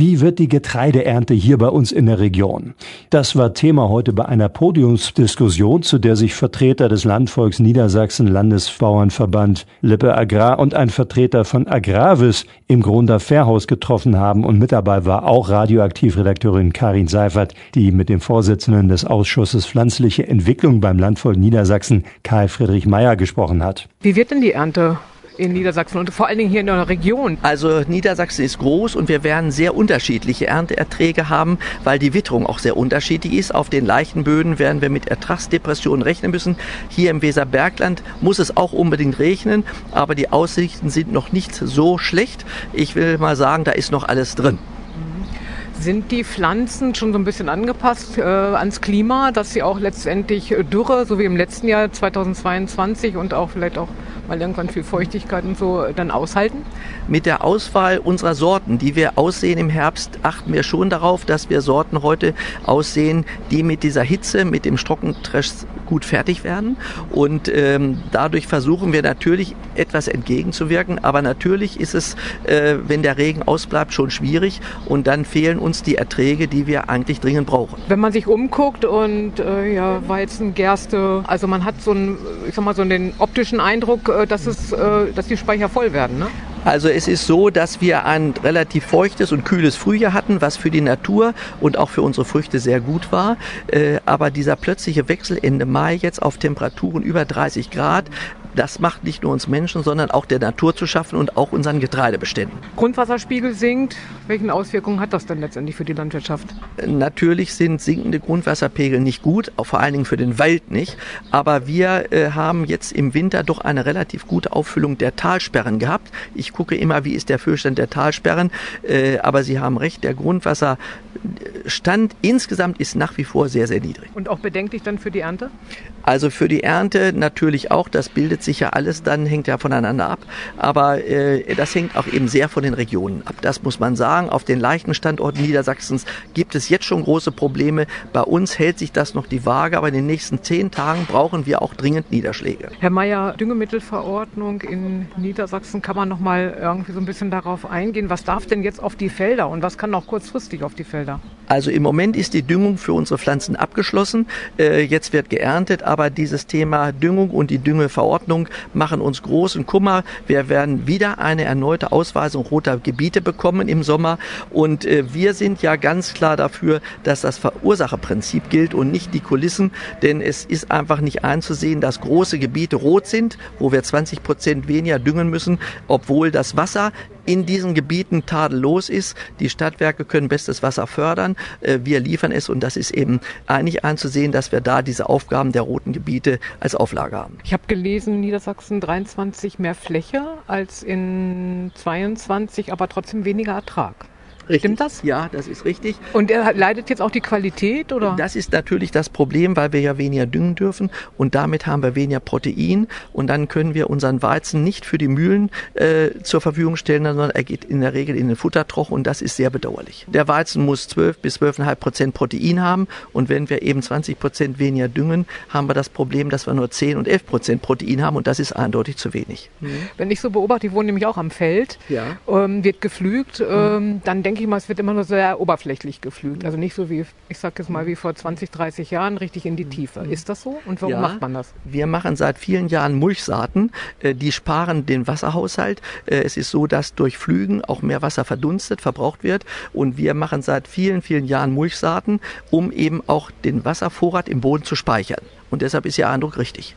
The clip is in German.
Wie wird die Getreideernte hier bei uns in der Region? Das war Thema heute bei einer Podiumsdiskussion, zu der sich Vertreter des Landvolks Niedersachsen, Landesbauernverband Lippe Agrar und ein Vertreter von Agravis im Grunder Fährhaus getroffen haben. Und mit dabei war auch Radioaktivredakteurin Karin Seifert, die mit dem Vorsitzenden des Ausschusses Pflanzliche Entwicklung beim Landvolk Niedersachsen, Karl Friedrich Meyer, gesprochen hat. Wie wird denn die Ernte in Niedersachsen und vor allen Dingen hier in der Region? Also Niedersachsen ist groß und wir werden sehr unterschiedliche Ernteerträge haben, weil die Witterung auch sehr unterschiedlich ist. Auf den leichten Böden werden wir mit Ertragsdepressionen rechnen müssen. Hier im Weserbergland muss es auch unbedingt regnen, aber die Aussichten sind noch nicht so schlecht. Ich will mal sagen, da ist noch alles drin. Sind die Pflanzen schon so ein bisschen angepasst äh, ans Klima, dass sie auch letztendlich Dürre, so wie im letzten Jahr 2022 und auch vielleicht auch mal irgendwann viel Feuchtigkeit und so dann aushalten? Mit der Auswahl unserer Sorten, die wir aussehen im Herbst, achten wir schon darauf, dass wir Sorten heute aussehen, die mit dieser Hitze, mit dem Trockenstress gut fertig werden. Und ähm, dadurch versuchen wir natürlich etwas entgegenzuwirken. Aber natürlich ist es, äh, wenn der Regen ausbleibt, schon schwierig. Und dann fehlen uns die Erträge, die wir eigentlich dringend brauchen. Wenn man sich umguckt und äh, ja, Weizen, Gerste, also man hat so einen, ich sag mal, so den optischen Eindruck, dass es, äh, dass die Speicher voll werden. Ne? Also es ist so, dass wir ein relativ feuchtes und kühles Frühjahr hatten, was für die Natur und auch für unsere Früchte sehr gut war. Äh, aber dieser plötzliche Wechsel Ende Mai jetzt auf Temperaturen über 30 Grad das macht nicht nur uns Menschen, sondern auch der Natur zu schaffen und auch unseren Getreidebeständen. Grundwasserspiegel sinkt. Welche Auswirkungen hat das denn letztendlich für die Landwirtschaft? Natürlich sind sinkende Grundwasserpegel nicht gut, auch vor allen Dingen für den Wald nicht. Aber wir äh, haben jetzt im Winter doch eine relativ gute Auffüllung der Talsperren gehabt. Ich gucke immer, wie ist der Füllstand der Talsperren. Äh, aber Sie haben recht, der Grundwasserstand insgesamt ist nach wie vor sehr, sehr niedrig. Und auch bedenklich dann für die Ernte? Also für die Ernte natürlich auch. Das bildet sich ja alles dann, hängt ja voneinander ab. Aber äh, das hängt auch eben sehr von den Regionen ab. Das muss man sagen. Auf den leichten Standorten Niedersachsens gibt es jetzt schon große Probleme. Bei uns hält sich das noch die Waage, aber in den nächsten zehn Tagen brauchen wir auch dringend Niederschläge. Herr Mayer, Düngemittelverordnung in Niedersachsen, kann man noch mal irgendwie so ein bisschen darauf eingehen? Was darf denn jetzt auf die Felder und was kann noch kurzfristig auf die Felder? Also im Moment ist die Düngung für unsere Pflanzen abgeschlossen. Äh, jetzt wird geerntet, aber dieses Thema Düngung und die Düngeverordnung machen uns großen Kummer. Wir werden wieder eine erneute Ausweisung roter Gebiete bekommen im Sommer und äh, wir sind ja ganz klar dafür, dass das Verursacherprinzip gilt und nicht die Kulissen, denn es ist einfach nicht einzusehen, dass große Gebiete rot sind, wo wir 20 Prozent weniger düngen müssen, obwohl das Wasser in diesen Gebieten tadellos ist. Die Stadtwerke können bestes Wasser fördern. Äh, wir liefern es und das ist eben eigentlich einzusehen, dass wir da diese Aufgaben der roten Gebiete als Auflage haben. Ich habe gelesen, Niedersachsen 23 mehr Fläche als in 22, aber trotzdem weniger Ertrag. Richtig. Stimmt das? Ja, das ist richtig. Und er leidet jetzt auch die Qualität, oder? Das ist natürlich das Problem, weil wir ja weniger düngen dürfen und damit haben wir weniger Protein und dann können wir unseren Weizen nicht für die Mühlen äh, zur Verfügung stellen, sondern er geht in der Regel in den Futtertroch und das ist sehr bedauerlich. Der Weizen muss 12 bis 12,5 Prozent Protein haben und wenn wir eben 20 Prozent weniger düngen, haben wir das Problem, dass wir nur 10 und 11 Prozent Protein haben und das ist eindeutig zu wenig. Mhm. Wenn ich so beobachte, ich wohne nämlich auch am Feld, ja. ähm, wird geflügt, ähm, dann denke denke ich mal, es wird immer nur sehr oberflächlich geflügt. Also nicht so wie, ich sage jetzt mal, wie vor 20, 30 Jahren, richtig in die Tiefe. Ist das so? Und warum ja, macht man das? Wir machen seit vielen Jahren Mulchsaaten. Äh, die sparen den Wasserhaushalt. Äh, es ist so, dass durch Flügen auch mehr Wasser verdunstet, verbraucht wird. Und wir machen seit vielen, vielen Jahren Mulchsaaten, um eben auch den Wasservorrat im Boden zu speichern. Und deshalb ist Ihr Eindruck richtig.